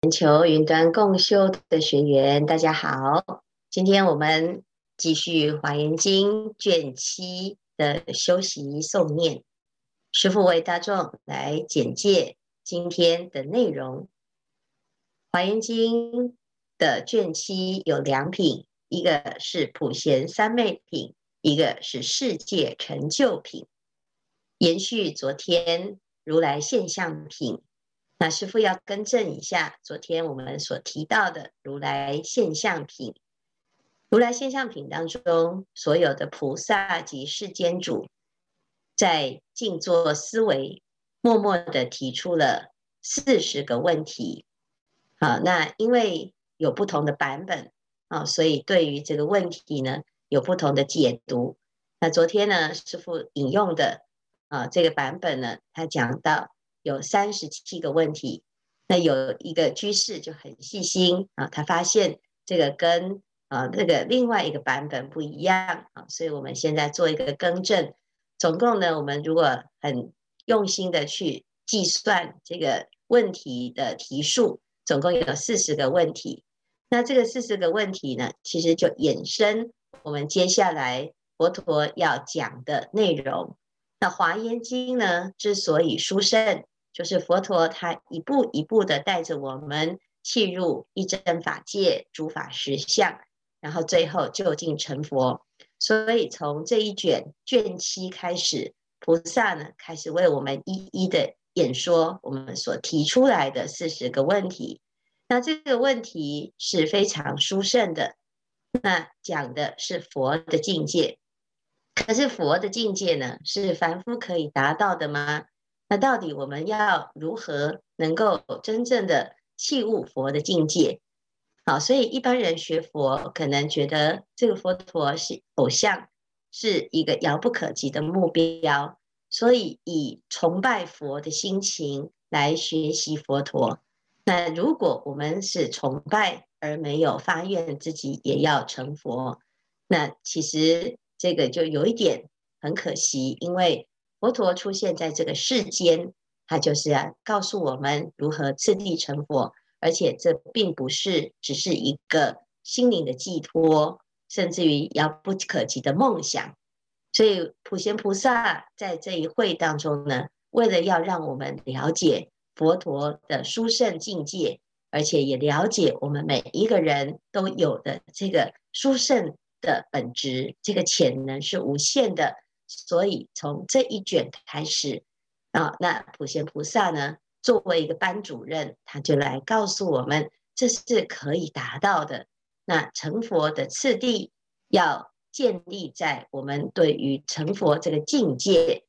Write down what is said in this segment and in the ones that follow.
全球云端共修的学员，大家好。今天我们继续《华严经》卷七的修习诵念。师父为大众来简介今天的内容。《华严经》的卷七有两品，一个是普贤三昧品，一个是世界成就品。延续昨天如来现象品。那师父要更正一下，昨天我们所提到的如来现象品，如来现象品当中所有的菩萨及世间主，在静坐思维，默默地提出了四十个问题。好，那因为有不同的版本啊，所以对于这个问题呢，有不同的解读。那昨天呢，师父引用的啊这个版本呢，他讲到。有三十七个问题，那有一个居士就很细心啊，他发现这个跟啊那个另外一个版本不一样啊，所以我们现在做一个更正。总共呢，我们如果很用心的去计算这个问题的题数，总共有四十个问题。那这个四十个问题呢，其实就衍生我们接下来佛陀要讲的内容。那《华严经》呢，之所以殊胜。就是佛陀，他一步一步的带着我们契入一真法界、诸法实相，然后最后究竟成佛。所以从这一卷卷七开始，菩萨呢开始为我们一一的演说我们所提出来的四十个问题。那这个问题是非常殊胜的，那讲的是佛的境界。可是佛的境界呢，是凡夫可以达到的吗？那到底我们要如何能够真正的契悟佛的境界？好，所以一般人学佛可能觉得这个佛陀是偶像，是一个遥不可及的目标，所以以崇拜佛的心情来学习佛陀。那如果我们是崇拜而没有发愿自己也要成佛，那其实这个就有一点很可惜，因为。佛陀出现在这个世间，他就是要告诉我们如何次第成佛，而且这并不是只是一个心灵的寄托，甚至于遥不可及的梦想。所以普贤菩萨在这一会当中呢，为了要让我们了解佛陀的殊胜境界，而且也了解我们每一个人都有的这个殊胜的本质，这个潜能是无限的。所以从这一卷开始啊，那普贤菩萨呢，作为一个班主任，他就来告诉我们，这是可以达到的。那成佛的次第要建立在我们对于成佛这个境界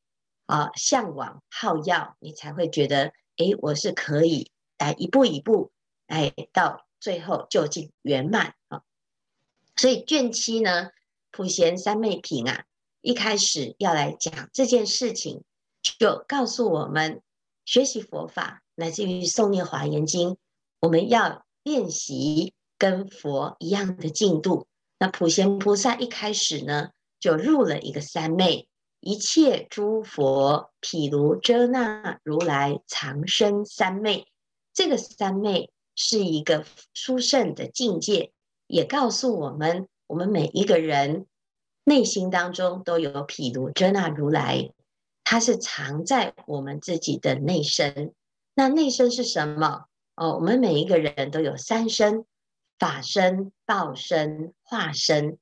啊向往好要，你才会觉得，诶，我是可以来一步一步来到最后究竟圆满啊。所以卷七呢，普贤三昧品啊。一开始要来讲这件事情，就告诉我们学习佛法，来自于诵念华严经，我们要练习跟佛一样的进度。那普贤菩萨一开始呢，就入了一个三昧，一切诸佛毗卢遮那如来藏身三昧。这个三昧是一个殊胜的境界，也告诉我们，我们每一个人。内心当中都有毗卢遮那如来，它是藏在我们自己的内身。那内身是什么？哦，我们每一个人都有三身：法身、报身、化身。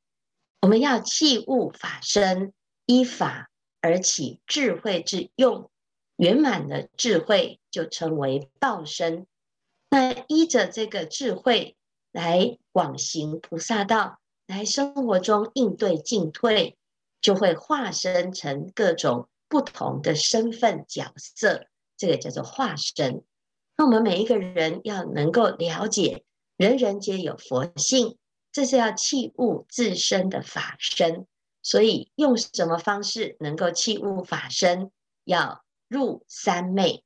我们要器悟法身，依法而起智慧之用，圆满的智慧就称为报身。那依着这个智慧来广行菩萨道。来生活中应对进退，就会化身成各种不同的身份角色，这个叫做化身。那我们每一个人要能够了解，人人皆有佛性，这是要契悟自身的法身。所以用什么方式能够契悟法身？要入三昧。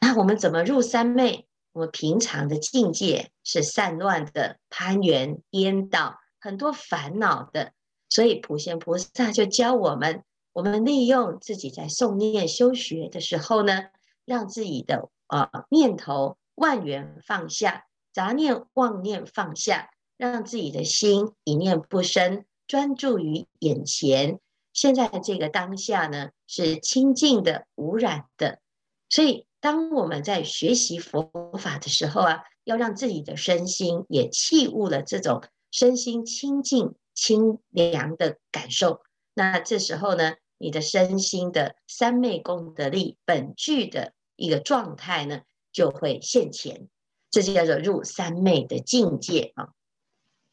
那我们怎么入三昧？我们平常的境界是散乱的攀缘颠倒。很多烦恼的，所以普贤菩萨就教我们：我们利用自己在诵念修学的时候呢，让自己的呃念头万缘放下，杂念妄念放下，让自己的心一念不生，专注于眼前。现在的这个当下呢，是清净的、无染的。所以，当我们在学习佛法的时候啊，要让自己的身心也弃悟了这种身心清净、清凉的感受。那这时候呢，你的身心的三昧功德力本具的一个状态呢，就会现前，这就叫做入三昧的境界啊。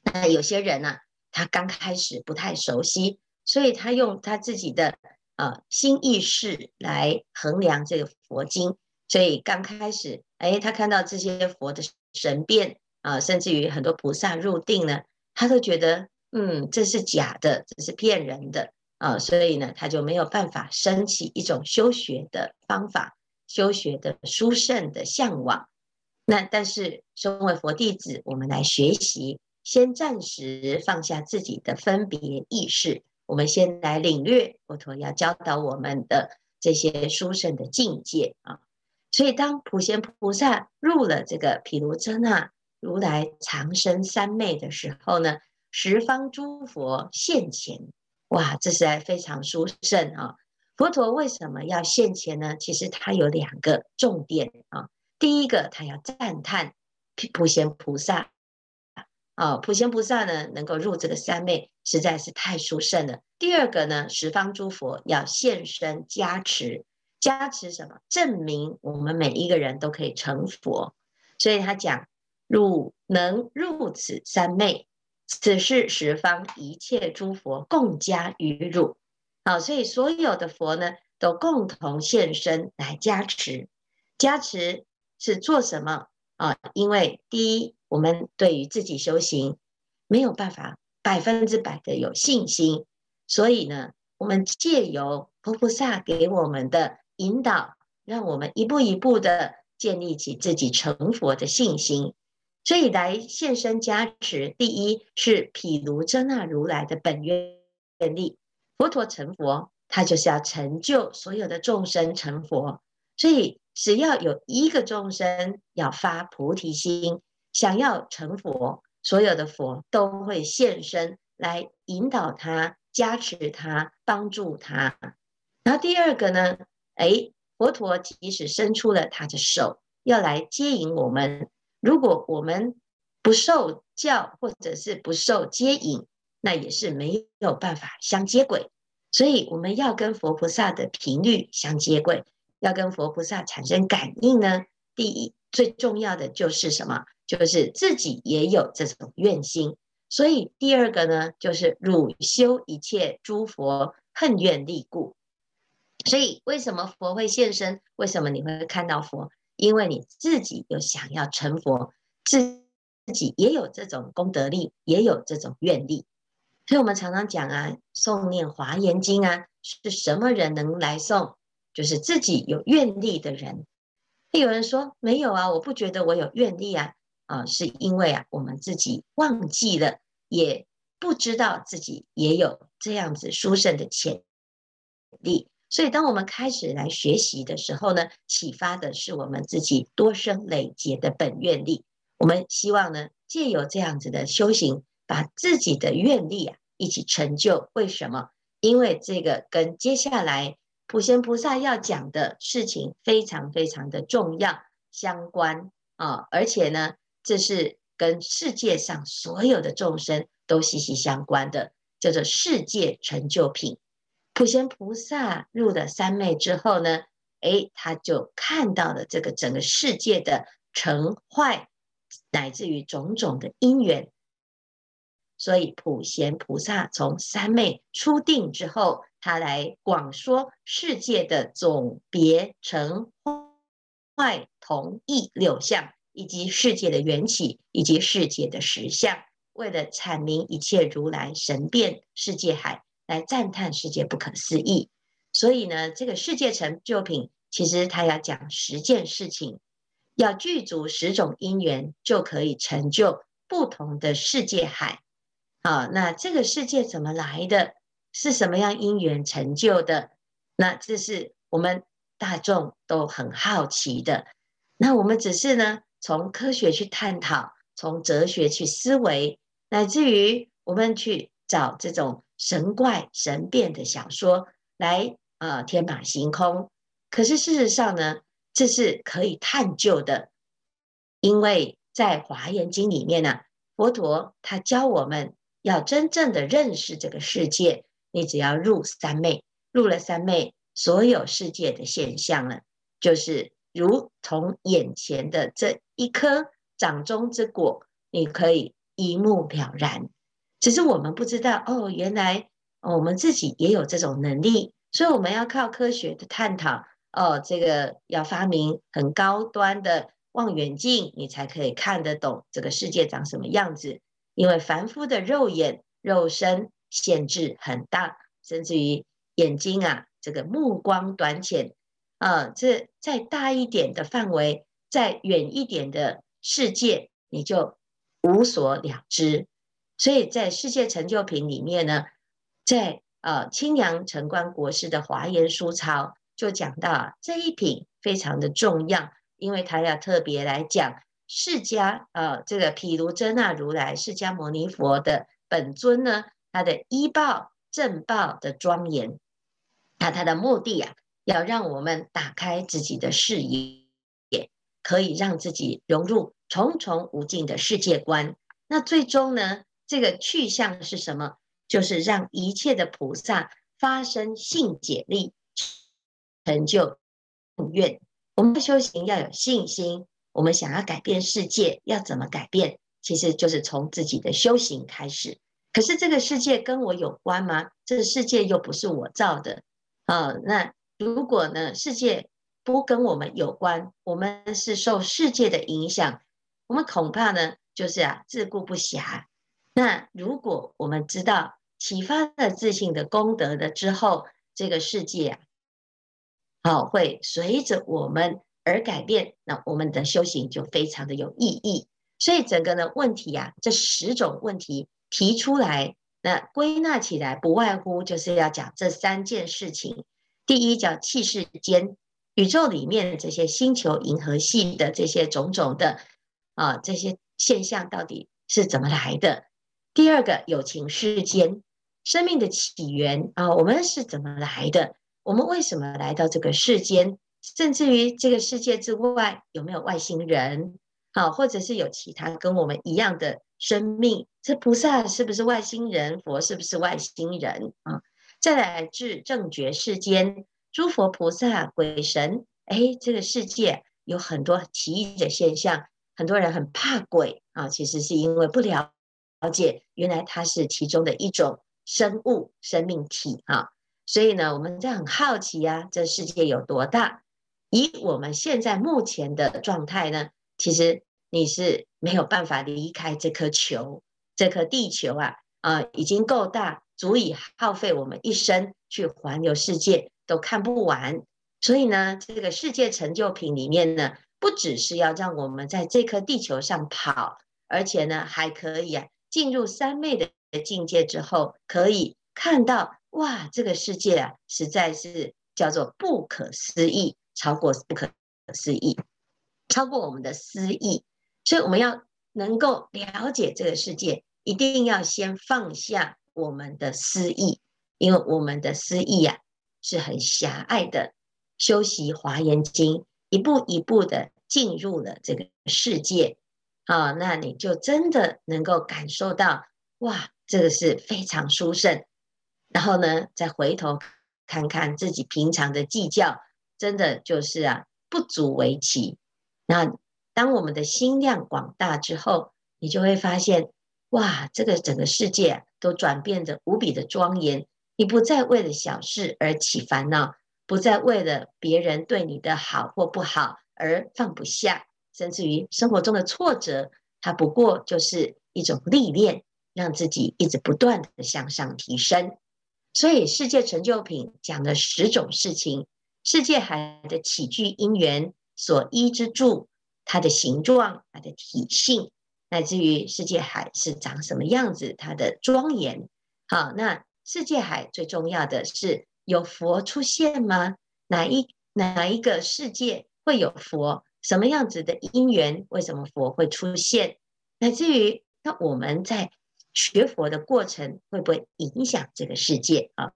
那有些人呢、啊，他刚开始不太熟悉，所以他用他自己的啊心意识来衡量这个佛经，所以刚开始，哎，他看到这些佛的神变啊，甚至于很多菩萨入定呢，他都觉得，嗯，这是假的，这是骗人的啊，所以呢，他就没有办法升起一种修学的方法。修学的殊胜的向往，那但是身为佛弟子，我们来学习，先暂时放下自己的分别意识，我们先来领略佛陀要教导我们的这些殊胜的境界啊。所以，当普贤菩萨入了这个毗卢遮那如来常身三昧的时候呢，十方诸佛现前，哇，这是在非常殊胜啊！佛陀为什么要现前呢？其实他有两个重点啊。第一个，他要赞叹普贤菩萨啊，普贤菩萨呢能够入这个三昧，实在是太殊胜了。第二个呢，十方诸佛要现身加持，加持什么？证明我们每一个人都可以成佛。所以他讲，汝能入此三昧，此是十方一切诸佛共加于汝。好，所以所有的佛呢，都共同现身来加持。加持是做什么啊？因为第一，我们对于自己修行没有办法百分之百的有信心，所以呢，我们借由佛菩萨给我们的引导，让我们一步一步的建立起自己成佛的信心。所以来现身加持，第一是毗卢遮那如来的本愿力。佛陀成佛，他就是要成就所有的众生成佛。所以，只要有一个众生要发菩提心，想要成佛，所有的佛都会现身来引导他、加持他、帮助他。然后第二个呢，哎，佛陀即使伸出了他的手，要来接引我们。如果我们不受教，或者是不受接引，那也是没有办法相接轨，所以我们要跟佛菩萨的频率相接轨，要跟佛菩萨产生感应呢。第一，最重要的就是什么？就是自己也有这种愿心。所以第二个呢，就是汝修一切诸佛恨愿力故。所以为什么佛会现身？为什么你会看到佛？因为你自己有想要成佛，自己也有这种功德力，也有这种愿力。所以我们常常讲啊，诵念华严经啊，是什么人能来诵？就是自己有愿力的人。有人说没有啊，我不觉得我有愿力啊，啊，是因为啊，我们自己忘记了，也不知道自己也有这样子殊胜的潜力。所以当我们开始来学习的时候呢，启发的是我们自己多生累劫的本愿力。我们希望呢，借由这样子的修行。把自己的愿力啊一起成就，为什么？因为这个跟接下来普贤菩萨要讲的事情非常非常的重要相关啊，而且呢，这是跟世界上所有的众生都息息相关的，叫做世界成就品。普贤菩萨入了三昧之后呢，诶，他就看到了这个整个世界的成坏，乃至于种种的因缘。所以，普贤菩萨从三昧初定之后，他来广说世界的总别成坏同异六相，以及世界的缘起，以及世界的实相，为了阐明一切如来神变世界海，来赞叹世界不可思议。所以呢，这个世界成就品，其实他要讲十件事情，要具足十种因缘，就可以成就不同的世界海。好，那这个世界怎么来的？是什么样因缘成就的？那这是我们大众都很好奇的。那我们只是呢，从科学去探讨，从哲学去思维，乃至于我们去找这种神怪神变的小说来呃天马行空。可是事实上呢，这是可以探究的，因为在《华严经》里面呢、佛陀他教我们要真正的认识这个世界，你只要入三昧，入了三昧，所有世界的现象呢，就是如同眼前的这一颗掌中之果，你可以一目了然。只是我们不知道哦，原来我们自己也有这种能力，所以我们要靠科学的探讨。哦，这个要发明很高端的望远镜，你才可以看得懂这个世界长什么样子。因为凡夫的肉眼、肉身限制很大，甚至于眼睛啊，这个目光短浅啊，这再大一点的范围，再远一点的世界，你就无所了知。所以在世界成就品里面呢，在呃青阳城关国师的华严书钞。就讲到这一品非常的重要，因为他要特别来讲释迦呃，这个毗卢遮那如来释迦牟尼佛的本尊呢，他的依报正报的庄严，那他的目的啊，要让我们打开自己的视野，可以让自己融入重重无尽的世界观。那最终呢，这个去向是什么？就是让一切的菩萨发生信解力。成就愿，我们修行要有信心。我们想要改变世界，要怎么改变？其实就是从自己的修行开始。可是这个世界跟我有关吗？这个世界又不是我造的啊。那如果呢，世界不跟我们有关，我们是受世界的影响，我们恐怕呢，就是啊，自顾不暇。那如果我们知道启发了自信的功德了之后，这个世界啊。好，会随着我们而改变，那我们的修行就非常的有意义。所以整个的问题呀、啊，这十种问题提出来，那归纳起来不外乎就是要讲这三件事情。第一叫气世间，宇宙里面这些星球、银河系的这些种种的啊这些现象到底是怎么来的？第二个有情世间，生命的起源啊，我们是怎么来的？我们为什么来到这个世间？甚至于这个世界之外有没有外星人？好，或者是有其他跟我们一样的生命？这菩萨是不是外星人？佛是不是外星人？啊，再来至正觉世间，诸佛菩萨、鬼神，哎，这个世界有很多奇异的现象。很多人很怕鬼啊，其实是因为不了了解，原来它是其中的一种生物、生命体啊。所以呢，我们在很好奇呀，这世界有多大？以我们现在目前的状态呢，其实你是没有办法离开这颗球，这颗地球啊，啊、呃，已经够大，足以耗费我们一生去环游世界，都看不完。所以呢，这个世界成就品里面呢，不只是要让我们在这颗地球上跑，而且呢，还可以啊，进入三昧的境界之后，可以看到。哇，这个世界啊，实在是叫做不可思议，超过不可思议，超过我们的思议。所以我们要能够了解这个世界，一定要先放下我们的思议，因为我们的思议、啊、是很狭隘的。修习华严经，一步一步的进入了这个世界，啊，那你就真的能够感受到，哇，这个是非常殊胜。然后呢，再回头看看自己平常的计较，真的就是啊，不足为奇。那当我们的心量广大之后，你就会发现，哇，这个整个世界，都转变得无比的庄严。你不再为了小事而起烦恼，不再为了别人对你的好或不好而放不下，甚至于生活中的挫折，它不过就是一种历练，让自己一直不断的向上提升。所以，世界成就品讲的十种事情：世界海的起居因缘所依之住，它的形状、它的体性，乃至于世界海是长什么样子，它的庄严。好，那世界海最重要的是有佛出现吗？哪一哪一个世界会有佛？什么样子的因缘，为什么佛会出现，乃至于那我们在学佛的过程会不会影响这个世界啊？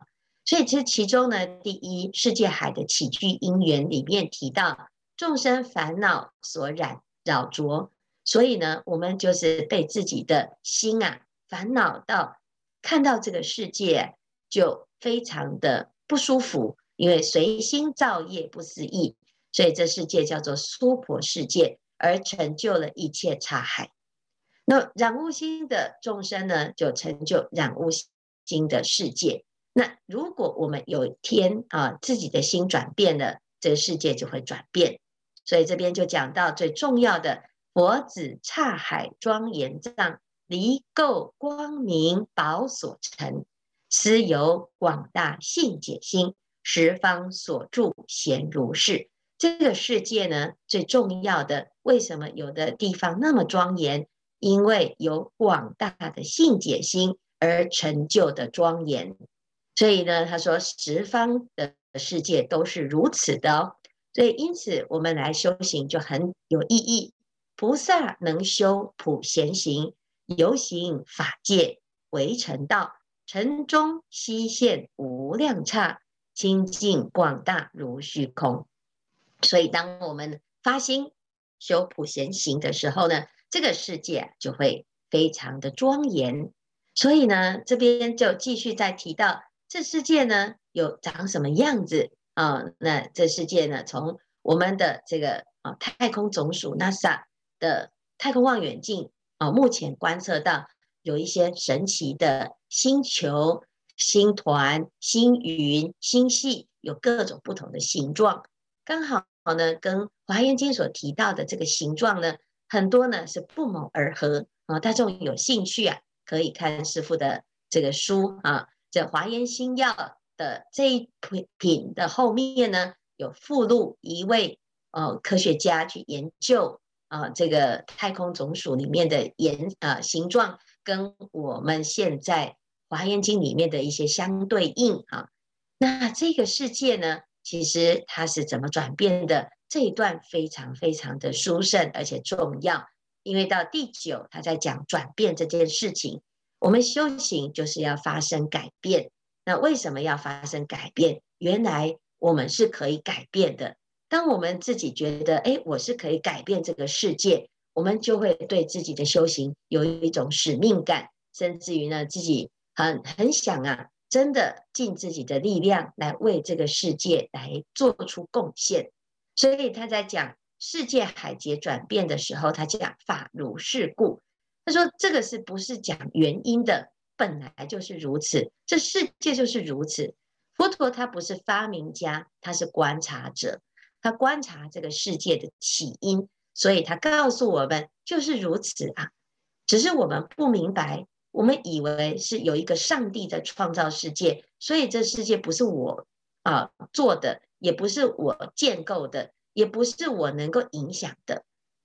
所以这其中呢，第一世界海的起居因缘里面提到众生烦恼所染扰着，所以呢，我们就是被自己的心啊烦恼到，看到这个世界就非常的不舒服，因为随心造业不思议。所以这世界叫做娑婆世界，而成就了一切刹海。那染污心的众生呢，就成就染污心的世界。那如果我们有一天啊，自己的心转变了，这个世界就会转变。所以这边就讲到最重要的佛子刹海庄严藏，离垢光明宝所成，斯由广大信解心，十方所住贤如是。这个世界呢，最重要的，为什么有的地方那么庄严？因为有广大的信解心而成就的庄严。所以呢，他说十方的世界都是如此的哦。所以因此，我们来修行就很有意义。菩萨能修普贤行，游行法界为成道，城中悉现无量刹，清净广大如虚空。所以，当我们发心修普贤行的时候呢，这个世界就会非常的庄严。所以呢，这边就继续再提到，这世界呢有长什么样子啊？那这世界呢，从我们的这个啊太空总署 NASA 的太空望远镜啊，目前观测到有一些神奇的星球、星团、星云、星系，有各种不同的形状。刚好呢，跟《华严经》所提到的这个形状呢，很多呢是不谋而合啊。大众有兴趣啊，可以看师父的这个书啊，这《华严心要》的这一品的后面呢，有附录一位呃科学家去研究啊，这个太空总署里面的颜啊形状，跟我们现在《华严经》里面的一些相对应啊。那这个世界呢，其实它是怎么转变的？这一段非常非常的殊胜而且重要，因为到第九，他在讲转变这件事情。我们修行就是要发生改变。那为什么要发生改变？原来我们是可以改变的。当我们自己觉得，哎，我是可以改变这个世界，我们就会对自己的修行有一种使命感，甚至于呢，自己很很想啊。真的尽自己的力量来为这个世界来做出贡献，所以他在讲世界海劫转变的时候，他讲法如是故。他说这个是不是讲原因的？本来就是如此，这世界就是如此。佛陀他不是发明家，他是观察者，他观察这个世界的起因，所以他告诉我们就是如此啊，只是我们不明白。我们以为是有一个上帝在创造世界，所以这世界不是我啊做的，也不是我建构的，也不是我能够影响的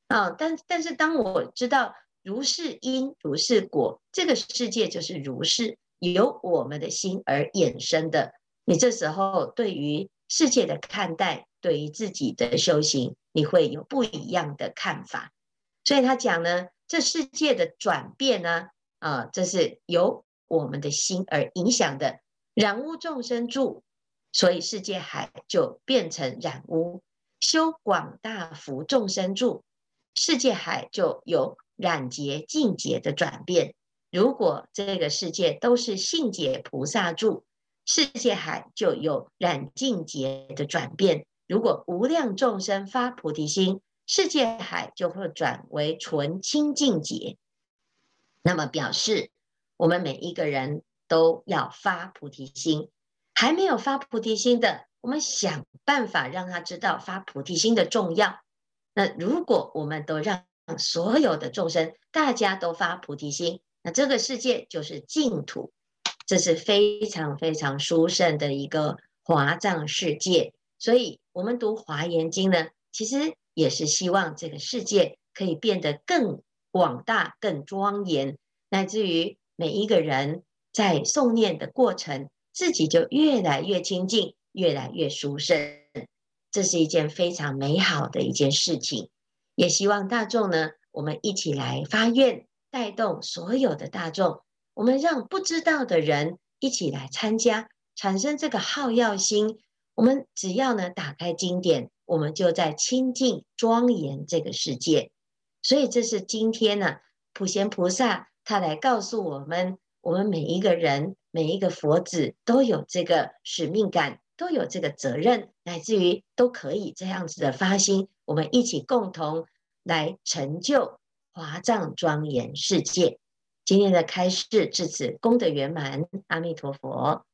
啊。但但是当我知道如是因如是果，这个世界就是如是由我们的心而衍生的。你这时候对于世界的看待，对于自己的修行，你会有不一样的看法。所以他讲呢，这世界的转变呢。啊，这是由我们的心而影响的，染污众生住，所以世界海就变成染污；修广大福众生住，世界海就有染劫净劫的转变。如果这个世界都是信解菩萨住，世界海就有染净劫的转变。如果无量众生发菩提心，世界海就会转为纯清净劫。那么表示，我们每一个人都要发菩提心。还没有发菩提心的，我们想办法让他知道发菩提心的重要。那如果我们都让所有的众生大家都发菩提心，那这个世界就是净土，这是非常非常殊胜的一个华藏世界。所以，我们读华严经呢，其实也是希望这个世界可以变得更。广大更庄严，乃至于每一个人在诵念的过程，自己就越来越清净，越来越殊胜。这是一件非常美好的一件事情。也希望大众呢，我们一起来发愿，带动所有的大众，我们让不知道的人一起来参加，产生这个好乐心。我们只要呢，打开经典，我们就在清净庄严这个世界。所以这是今天呢，普贤菩萨他来告诉我们，我们每一个人，每一个佛子都有这个使命感，都有这个责任，乃至于都可以这样子的发心，我们一起共同来成就华藏庄严世界。今天的开示至此功德圆满，阿弥陀佛。